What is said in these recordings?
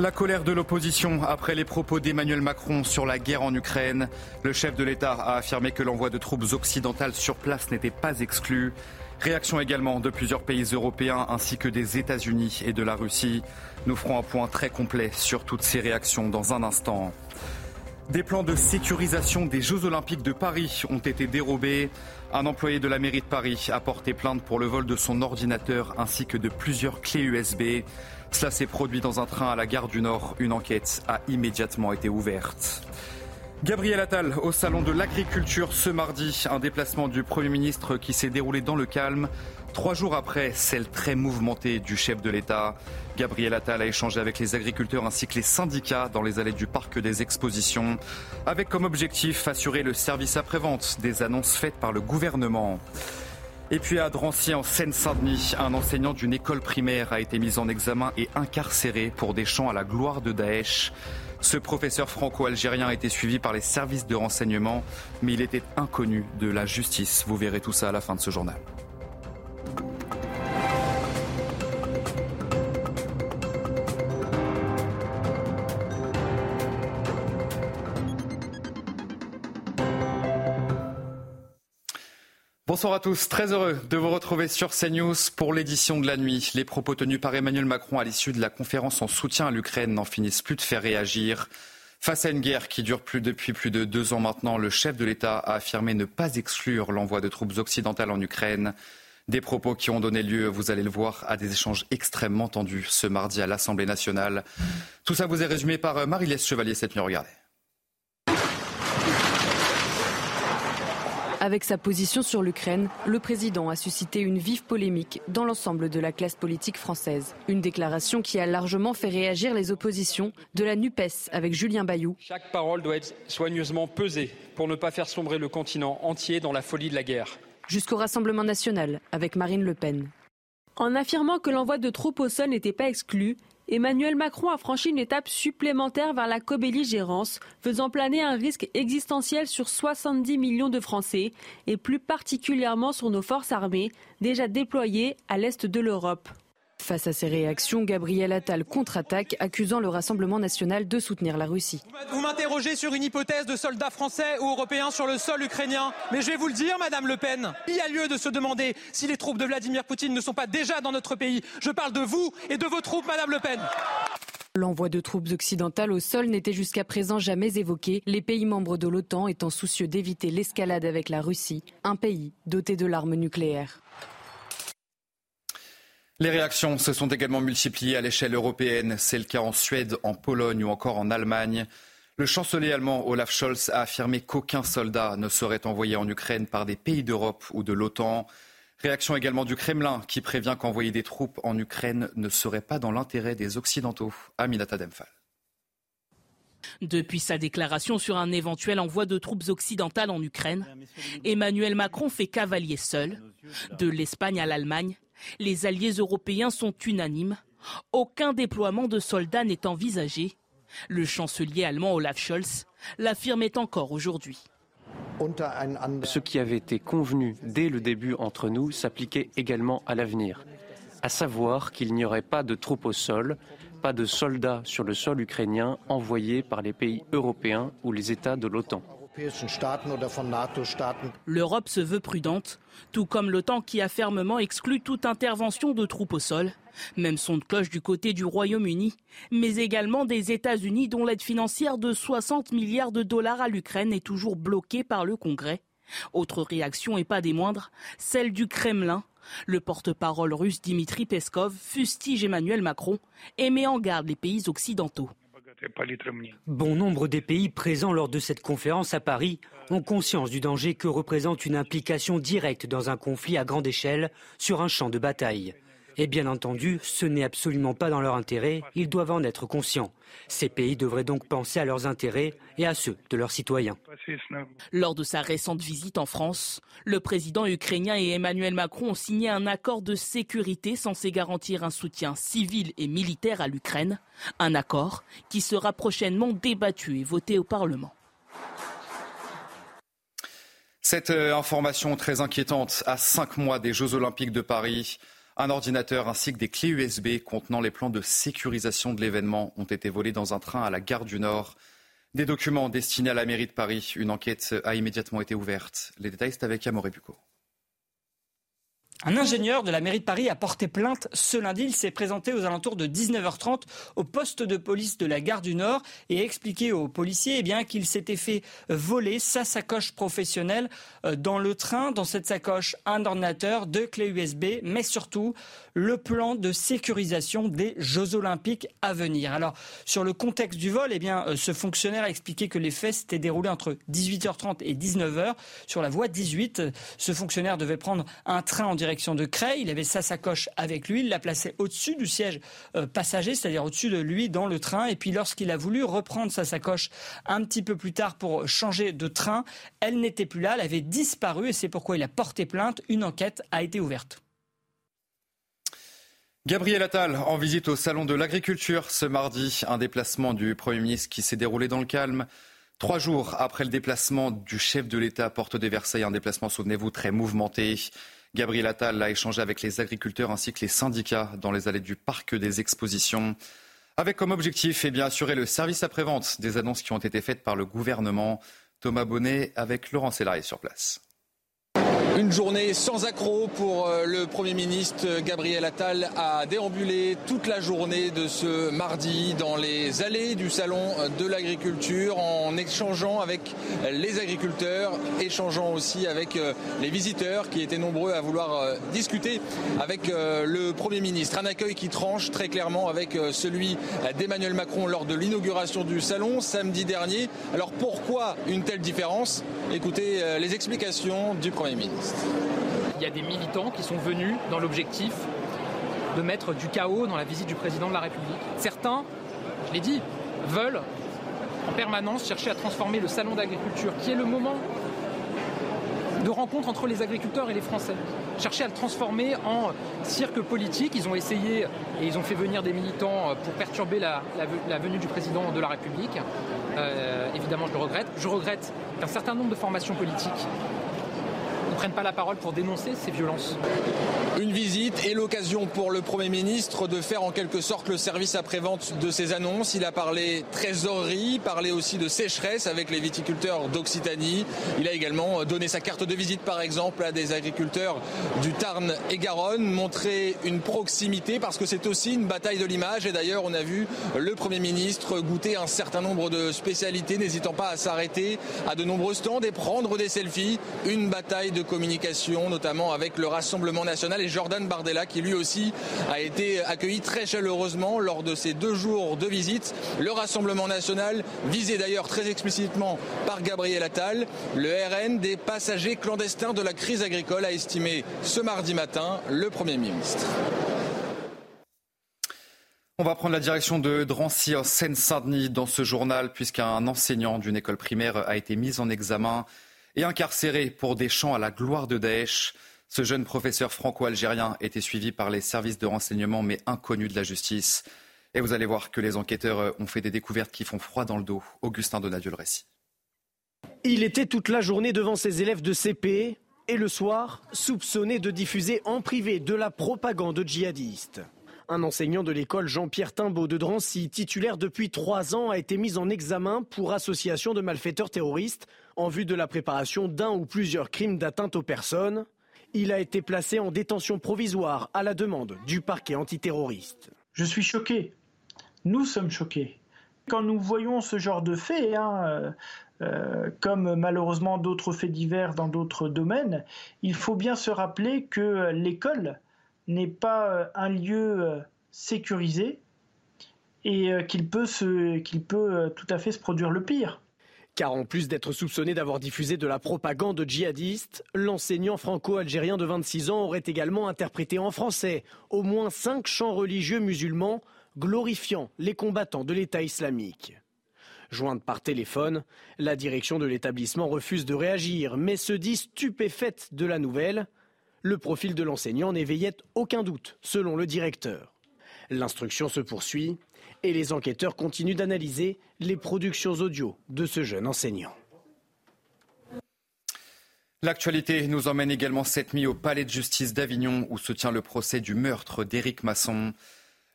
La colère de l'opposition après les propos d'Emmanuel Macron sur la guerre en Ukraine. Le chef de l'État a affirmé que l'envoi de troupes occidentales sur place n'était pas exclu. Réaction également de plusieurs pays européens ainsi que des États-Unis et de la Russie. Nous ferons un point très complet sur toutes ces réactions dans un instant. Des plans de sécurisation des Jeux Olympiques de Paris ont été dérobés. Un employé de la mairie de Paris a porté plainte pour le vol de son ordinateur ainsi que de plusieurs clés USB. Cela s'est produit dans un train à la gare du Nord. Une enquête a immédiatement été ouverte. Gabriel Attal au salon de l'agriculture ce mardi, un déplacement du Premier ministre qui s'est déroulé dans le calme. Trois jours après celle très mouvementée du chef de l'État, Gabriel Attal a échangé avec les agriculteurs ainsi que les syndicats dans les allées du parc des expositions, avec comme objectif assurer le service après-vente des annonces faites par le gouvernement. Et puis à Drancy, en Seine-Saint-Denis, un enseignant d'une école primaire a été mis en examen et incarcéré pour des chants à la gloire de Daesh. Ce professeur franco-algérien a été suivi par les services de renseignement, mais il était inconnu de la justice. Vous verrez tout ça à la fin de ce journal. Bonsoir à tous, très heureux de vous retrouver sur CNews pour l'édition de la nuit. Les propos tenus par Emmanuel Macron à l'issue de la conférence en soutien à l'Ukraine n'en finissent plus de faire réagir. Face à une guerre qui dure depuis plus de deux ans maintenant, le chef de l'État a affirmé ne pas exclure l'envoi de troupes occidentales en Ukraine. Des propos qui ont donné lieu, vous allez le voir, à des échanges extrêmement tendus ce mardi à l'Assemblée nationale. Tout ça vous est résumé par Marie-Lès Chevalier cette nuit. Regardez. Avec sa position sur l'Ukraine, le président a suscité une vive polémique dans l'ensemble de la classe politique française. Une déclaration qui a largement fait réagir les oppositions de la NUPES avec Julien Bayou. Chaque parole doit être soigneusement pesée pour ne pas faire sombrer le continent entier dans la folie de la guerre. Jusqu'au Rassemblement national avec Marine Le Pen. En affirmant que l'envoi de troupes au sol n'était pas exclu, Emmanuel Macron a franchi une étape supplémentaire vers la co-belligérance, faisant planer un risque existentiel sur 70 millions de Français, et plus particulièrement sur nos forces armées, déjà déployées à l'est de l'Europe. Face à ces réactions, Gabriel Attal contre-attaque, accusant le Rassemblement national de soutenir la Russie. Vous m'interrogez sur une hypothèse de soldats français ou européens sur le sol ukrainien. Mais je vais vous le dire, Madame Le Pen, il y a lieu de se demander si les troupes de Vladimir Poutine ne sont pas déjà dans notre pays. Je parle de vous et de vos troupes, Madame Le Pen. L'envoi de troupes occidentales au sol n'était jusqu'à présent jamais évoqué, les pays membres de l'OTAN étant soucieux d'éviter l'escalade avec la Russie, un pays doté de l'arme nucléaire. Les réactions se sont également multipliées à l'échelle européenne. C'est le cas en Suède, en Pologne ou encore en Allemagne. Le chancelier allemand Olaf Scholz a affirmé qu'aucun soldat ne serait envoyé en Ukraine par des pays d'Europe ou de l'OTAN. Réaction également du Kremlin qui prévient qu'envoyer des troupes en Ukraine ne serait pas dans l'intérêt des Occidentaux. Aminata Demphal. Depuis sa déclaration sur un éventuel envoi de troupes occidentales en Ukraine, Emmanuel Macron fait cavalier seul. De l'Espagne à l'Allemagne, les alliés européens sont unanimes. Aucun déploiement de soldats n'est envisagé. Le chancelier allemand Olaf Scholz l'affirmait encore aujourd'hui. Ce qui avait été convenu dès le début entre nous s'appliquait également à l'avenir, à savoir qu'il n'y aurait pas de troupes au sol, pas de soldats sur le sol ukrainien envoyés par les pays européens ou les États de l'OTAN. L'Europe se veut prudente, tout comme l'OTAN qui a fermement exclu toute intervention de troupes au sol. Même son de cloche du côté du Royaume-Uni, mais également des États-Unis dont l'aide financière de 60 milliards de dollars à l'Ukraine est toujours bloquée par le Congrès. Autre réaction et pas des moindres, celle du Kremlin. Le porte-parole russe Dimitri Peskov fustige Emmanuel Macron et met en garde les pays occidentaux. Bon nombre des pays présents lors de cette conférence à Paris ont conscience du danger que représente une implication directe dans un conflit à grande échelle sur un champ de bataille. Et bien entendu, ce n'est absolument pas dans leur intérêt, ils doivent en être conscients. Ces pays devraient donc penser à leurs intérêts et à ceux de leurs citoyens. Lors de sa récente visite en France, le président ukrainien et Emmanuel Macron ont signé un accord de sécurité censé garantir un soutien civil et militaire à l'Ukraine, un accord qui sera prochainement débattu et voté au Parlement. Cette euh, information très inquiétante à cinq mois des Jeux Olympiques de Paris. Un ordinateur ainsi que des clés USB contenant les plans de sécurisation de l'événement ont été volés dans un train à la gare du Nord. Des documents destinés à la mairie de Paris. Une enquête a immédiatement été ouverte. Les détails, c'est avec Amoré Bucco. Un ingénieur de la mairie de Paris a porté plainte ce lundi. Il s'est présenté aux alentours de 19h30 au poste de police de la gare du Nord et a expliqué aux policiers eh bien, qu'il s'était fait voler sa sacoche professionnelle euh, dans le train. Dans cette sacoche, un ordinateur, deux clés USB, mais surtout le plan de sécurisation des Jeux Olympiques à venir. Alors, sur le contexte du vol, eh bien, euh, ce fonctionnaire a expliqué que les faits s'étaient déroulés entre 18h30 et 19h sur la voie 18. Ce fonctionnaire devait prendre un train en direction direction de Creil. Il avait sa sacoche avec lui. Il l'a placée au-dessus du siège euh, passager, c'est-à-dire au-dessus de lui dans le train. Et puis lorsqu'il a voulu reprendre sa sacoche un petit peu plus tard pour changer de train, elle n'était plus là. Elle avait disparu et c'est pourquoi il a porté plainte. Une enquête a été ouverte. Gabriel Attal en visite au Salon de l'Agriculture ce mardi. Un déplacement du Premier ministre qui s'est déroulé dans le calme. Trois jours après le déplacement du chef de l'État à Porte des Versailles, un déplacement, souvenez-vous, très mouvementé. Gabriel Attal a échangé avec les agriculteurs ainsi que les syndicats dans les allées du parc des expositions, avec comme objectif eh bien, assurer le service après-vente des annonces qui ont été faites par le gouvernement. Thomas Bonnet avec Laurent Sélarié sur place. Une journée sans accroc pour euh, le Premier ministre Gabriel Attal a déambulé toute la journée de ce mardi dans les allées du Salon de l'Agriculture en échangeant avec les agriculteurs, échangeant aussi avec euh, les visiteurs qui étaient nombreux à vouloir euh, discuter avec le Premier ministre. Un accueil qui tranche très clairement avec celui d'Emmanuel Macron lors de l'inauguration du Salon samedi dernier. Alors pourquoi une telle différence? Écoutez les explications du Premier ministre. Il y a des militants qui sont venus dans l'objectif de mettre du chaos dans la visite du président de la République. Certains, je l'ai dit, veulent en permanence chercher à transformer le salon d'agriculture, qui est le moment de rencontre entre les agriculteurs et les Français. Chercher à le transformer en cirque politique. Ils ont essayé et ils ont fait venir des militants pour perturber la, venue du président de la République. Euh, évidemment, je le regrette. Je regrette qu'un certain nombre de formations politiques prennent pas la parole pour dénoncer ces violences. Une visite et l'occasion pour le Premier ministre de faire en quelque sorte le service après-vente de ses annonces. Il a parlé trésorerie, parlé aussi de sécheresse avec les viticulteurs d'Occitanie. Il a également donné sa carte de visite par exemple à des agriculteurs du Tarn et Garonne, montré une proximité parce que c'est aussi une bataille de l'image et d'ailleurs on a vu le Premier ministre goûter un certain nombre de spécialités, n'hésitant pas à s'arrêter à de nombreux stands et prendre des selfies. Une bataille de communication, notamment avec le Rassemblement national Jordan Bardella, qui lui aussi a été accueilli très chaleureusement lors de ces deux jours de visite. Le Rassemblement national, visé d'ailleurs très explicitement par Gabriel Attal, le RN des passagers clandestins de la crise agricole, a estimé ce mardi matin le Premier ministre. On va prendre la direction de Drancy en Seine-Saint-Denis dans ce journal puisqu'un enseignant d'une école primaire a été mis en examen et incarcéré pour des chants à la gloire de Daesh. Ce jeune professeur franco-algérien était suivi par les services de renseignement mais inconnu de la justice. Et vous allez voir que les enquêteurs ont fait des découvertes qui font froid dans le dos. Augustin Donadieu le récit. Il était toute la journée devant ses élèves de CP et le soir, soupçonné de diffuser en privé de la propagande djihadiste. Un enseignant de l'école Jean-Pierre Timbaud de Drancy, titulaire depuis trois ans, a été mis en examen pour association de malfaiteurs terroristes en vue de la préparation d'un ou plusieurs crimes d'atteinte aux personnes. Il a été placé en détention provisoire à la demande du parquet antiterroriste. Je suis choqué. Nous sommes choqués. Quand nous voyons ce genre de faits, hein, euh, euh, comme malheureusement d'autres faits divers dans d'autres domaines, il faut bien se rappeler que l'école n'est pas euh, un lieu sécurisé et qu'il peut, qu'il peut tout à fait se produire le pire. Car en plus d'être soupçonné d'avoir diffusé de la propagande djihadiste, l'enseignant franco-algérien de 26 ans aurait également interprété en français au moins cinq chants religieux musulmans glorifiant les combattants de l'État islamique. Jointe par téléphone, la direction de l'établissement refuse de réagir, mais se dit stupéfaite de la nouvelle. Le profil de l'enseignant n'éveillait aucun doute, selon le directeur. L'instruction se poursuit et les enquêteurs continuent d'analyser les productions audio de ce jeune enseignant. L'actualité nous emmène également cette nuit au palais de justice d'Avignon où se tient le procès du meurtre d'Éric Masson.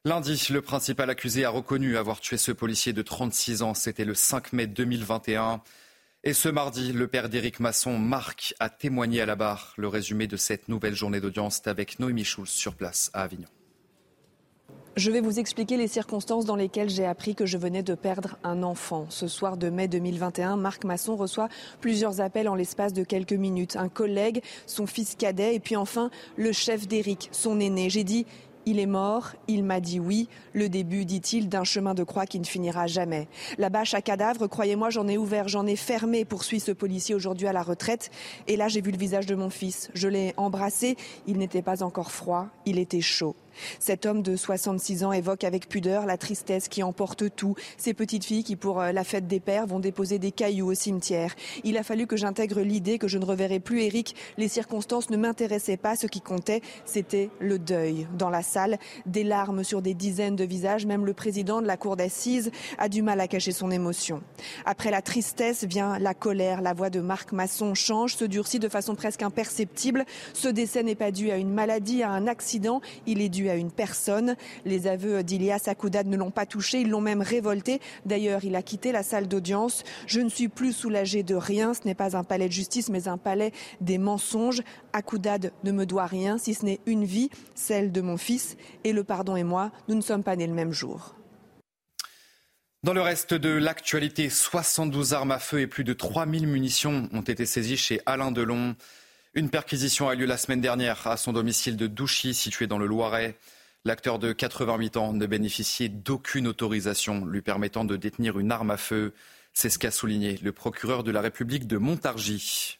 Lundi, le principal accusé a reconnu avoir tué ce policier de 36 ans. C'était le 5 mai 2021. Et ce mardi, le père d'Éric Masson, Marc, a témoigné à la barre. Le résumé de cette nouvelle journée d'audience avec Noémie Schulz sur place à Avignon. Je vais vous expliquer les circonstances dans lesquelles j'ai appris que je venais de perdre un enfant. Ce soir de mai 2021, Marc Masson reçoit plusieurs appels en l'espace de quelques minutes. Un collègue, son fils cadet et puis enfin le chef d'Éric, son aîné. J'ai dit il est mort, il m'a dit oui. Le début, dit-il, d'un chemin de croix qui ne finira jamais. La bâche à cadavre, croyez-moi, j'en ai ouvert, j'en ai fermé, poursuit ce policier aujourd'hui à la retraite. Et là, j'ai vu le visage de mon fils. Je l'ai embrassé. Il n'était pas encore froid, il était chaud. Cet homme de 66 ans évoque avec pudeur la tristesse qui emporte tout. Ces petites filles qui, pour euh, la fête des pères, vont déposer des cailloux au cimetière. Il a fallu que j'intègre l'idée que je ne reverrai plus Eric. Les circonstances ne m'intéressaient pas. Ce qui comptait, c'était le deuil. Dans la salle, des larmes sur des dizaines de visages. Même le président de la cour d'assises a du mal à cacher son émotion. Après la tristesse vient la colère. La voix de Marc Masson change, se durcit de façon presque imperceptible. Ce décès n'est pas dû à une maladie, à un accident. Il est dû à une personne. Les aveux d'Ilias Akoudad ne l'ont pas touché, ils l'ont même révolté. D'ailleurs, il a quitté la salle d'audience. Je ne suis plus soulagé de rien. Ce n'est pas un palais de justice, mais un palais des mensonges. Akoudad ne me doit rien, si ce n'est une vie, celle de mon fils. Et le pardon et moi, nous ne sommes pas nés le même jour. Dans le reste de l'actualité, 72 armes à feu et plus de 3000 munitions ont été saisies chez Alain Delon. Une perquisition a lieu la semaine dernière à son domicile de Douchy, situé dans le Loiret. L'acteur de 88 ans ne bénéficiait d'aucune autorisation lui permettant de détenir une arme à feu. C'est ce qu'a souligné le procureur de la République de Montargis.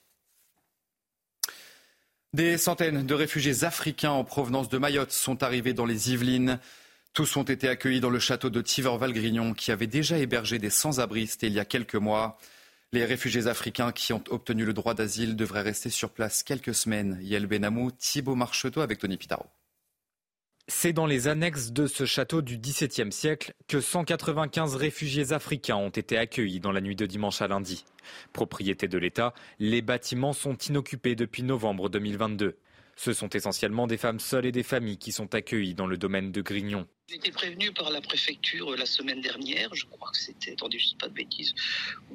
Des centaines de réfugiés africains en provenance de Mayotte sont arrivés dans les Yvelines. Tous ont été accueillis dans le château de Tiver-Valgrignon, qui avait déjà hébergé des sans-abristes il y a quelques mois. Les réfugiés africains qui ont obtenu le droit d'asile devraient rester sur place quelques semaines. Yael Benamou, Thibault Marcheteau avec Tony Pitaro. C'est dans les annexes de ce château du XVIIe siècle que 195 réfugiés africains ont été accueillis dans la nuit de dimanche à lundi. Propriété de l'État, les bâtiments sont inoccupés depuis novembre 2022. Ce sont essentiellement des femmes seules et des familles qui sont accueillies dans le domaine de Grignon. J'ai été prévenu par la préfecture euh, la semaine dernière, je crois que c'était, attendez, je ne dis pas de bêtises,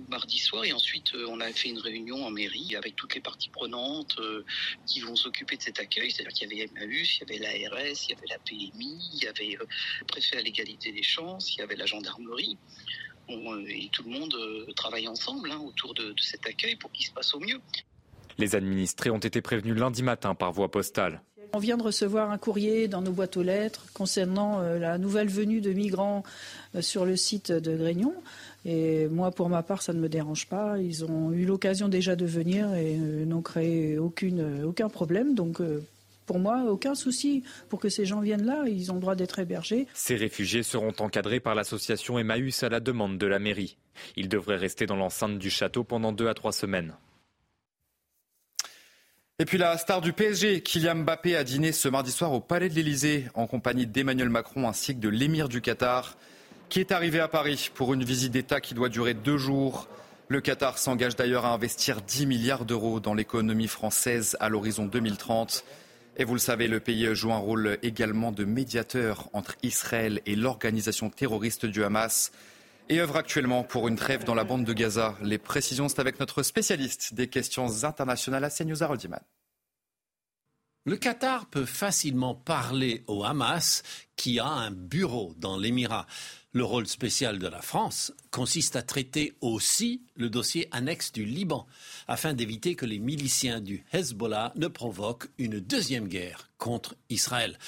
mardi soir, et ensuite euh, on a fait une réunion en mairie avec toutes les parties prenantes euh, qui vont s'occuper de cet accueil, c'est-à-dire qu'il y avait Emmaüs, il y avait l'ARS, il y avait la PMI, il y avait le préfet à l'égalité des chances, il y avait la gendarmerie. et tout le monde travaille ensemble hein, autour de cet accueil pour qu'il se passe au mieux. Les administrés ont été prévenus lundi matin par voie postale. On vient de recevoir un courrier dans nos boîtes aux lettres concernant euh, la nouvelle venue de migrants euh, sur le site de Grignon. Et moi, pour ma part, ça ne me dérange pas. Ils ont eu l'occasion déjà de venir et euh, n'ont créé aucune, aucun problème. Donc, pour moi, aucun souci pour que ces gens viennent là. Ils ont le droit d'être hébergés. Ces réfugiés seront encadrés par l'association Emmaüs à la demande de la mairie. Ils devraient rester dans l'enceinte du château pendant deux à trois semaines. Et puis la star du PSG, Kylian Mbappé, a dîné ce mardi soir au Palais de l'Elysée en compagnie d'Emmanuel Macron ainsi que de l'émir du Qatar, qui est arrivé à Paris pour une visite d'État qui doit durer deux jours. Le Qatar s'engage d'ailleurs à investir 10 milliards d'euros dans l'économie française à l'horizon 2030. Et vous le savez, le pays joue un rôle également de médiateur entre Israël et l'organisation terroriste du Hamas et œuvre actuellement pour une trêve dans la bande de Gaza. Les précisions, c'est avec notre spécialiste des questions internationales à CNews Haroldiman. Le Qatar peut facilement parler au Hamas qui a un bureau dans l'Émirat. Le rôle spécial de la France consiste à traiter aussi le dossier annexe du Liban, afin d'éviter que les miliciens du Hezbollah ne provoquent une deuxième guerre contre Israël.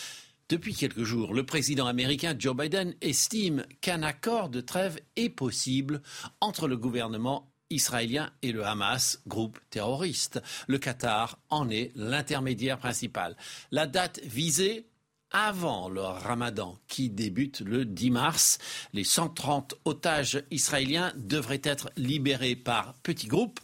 Depuis quelques jours, le président américain Joe Biden estime qu'un accord de trêve est possible entre le gouvernement israélien et le Hamas, groupe terroriste. Le Qatar en est l'intermédiaire principal. La date visée avant le ramadan qui débute le 10 mars. Les 130 otages israéliens devraient être libérés par petits groupes,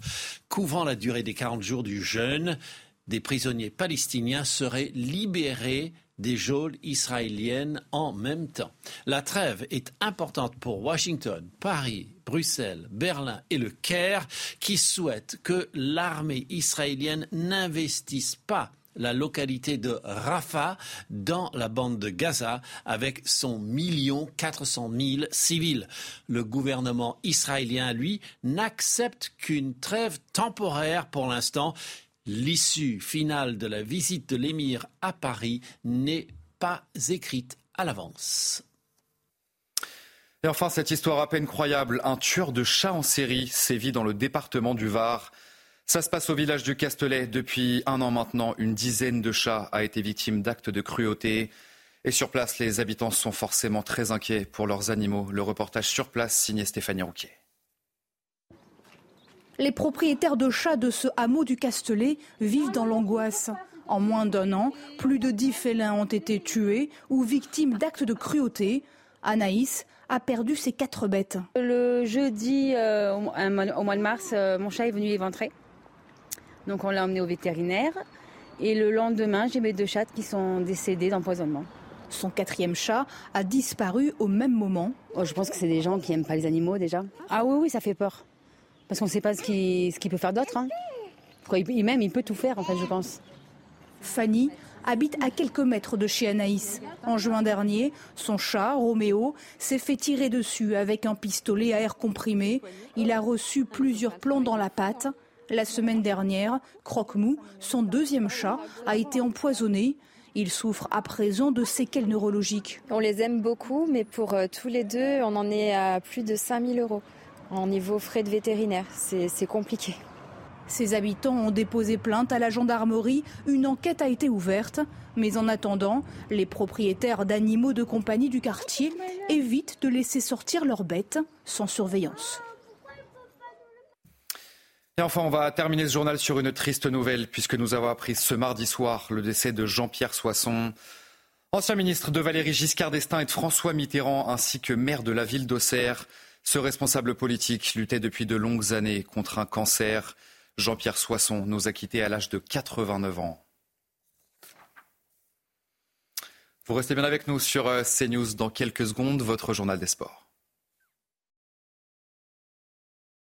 couvrant la durée des 40 jours du jeûne. Des prisonniers palestiniens seraient libérés des geôles israéliennes en même temps. La trêve est importante pour Washington, Paris, Bruxelles, Berlin et le Caire qui souhaitent que l'armée israélienne n'investisse pas la localité de Rafah dans la bande de Gaza avec son million quatre cent mille civils. Le gouvernement israélien, lui, n'accepte qu'une trêve temporaire pour l'instant. L'issue finale de la visite de l'émir à Paris n'est pas écrite à l'avance. Et enfin, cette histoire à peine croyable, un tueur de chats en série sévit dans le département du Var. Ça se passe au village du Castelet. Depuis un an maintenant, une dizaine de chats a été victime d'actes de cruauté. Et sur place, les habitants sont forcément très inquiets pour leurs animaux. Le reportage sur place signé Stéphanie Rouquier. Les propriétaires de chats de ce hameau du Castelet vivent dans l'angoisse. En moins d'un an, plus de dix félins ont été tués ou victimes d'actes de cruauté. Anaïs a perdu ses quatre bêtes. Le jeudi, euh, au mois de mars, euh, mon chat est venu éventrer. Donc on l'a emmené au vétérinaire. Et le lendemain, j'ai mes deux chats qui sont décédés d'empoisonnement. Son quatrième chat a disparu au même moment. Oh, je pense que c'est des gens qui n'aiment pas les animaux déjà. Ah oui, oui, ça fait peur. Parce qu'on ne sait pas ce qu'il peut faire d'autre. Hein. Il, même, il peut tout faire, en fait, je pense. Fanny habite à quelques mètres de chez Anaïs. En juin dernier, son chat, Roméo, s'est fait tirer dessus avec un pistolet à air comprimé. Il a reçu plusieurs plomb dans la patte. La semaine dernière, Croque-Mou, son deuxième chat, a été empoisonné. Il souffre à présent de séquelles neurologiques. On les aime beaucoup, mais pour euh, tous les deux, on en est à plus de 5000 euros en niveau frais de vétérinaire. C'est compliqué. Ses habitants ont déposé plainte à la gendarmerie. Une enquête a été ouverte. Mais en attendant, les propriétaires d'animaux de compagnie du quartier évitent de laisser sortir leurs bêtes sans surveillance. Et enfin, on va terminer ce journal sur une triste nouvelle, puisque nous avons appris ce mardi soir le décès de Jean-Pierre Soisson, ancien ministre de Valéry Giscard d'Estaing et de François Mitterrand, ainsi que maire de la ville d'Auxerre. Ce responsable politique luttait depuis de longues années contre un cancer. Jean-Pierre Soisson nous a quittés à l'âge de 89 ans. Vous restez bien avec nous sur euh, CNews dans quelques secondes, votre journal des sports.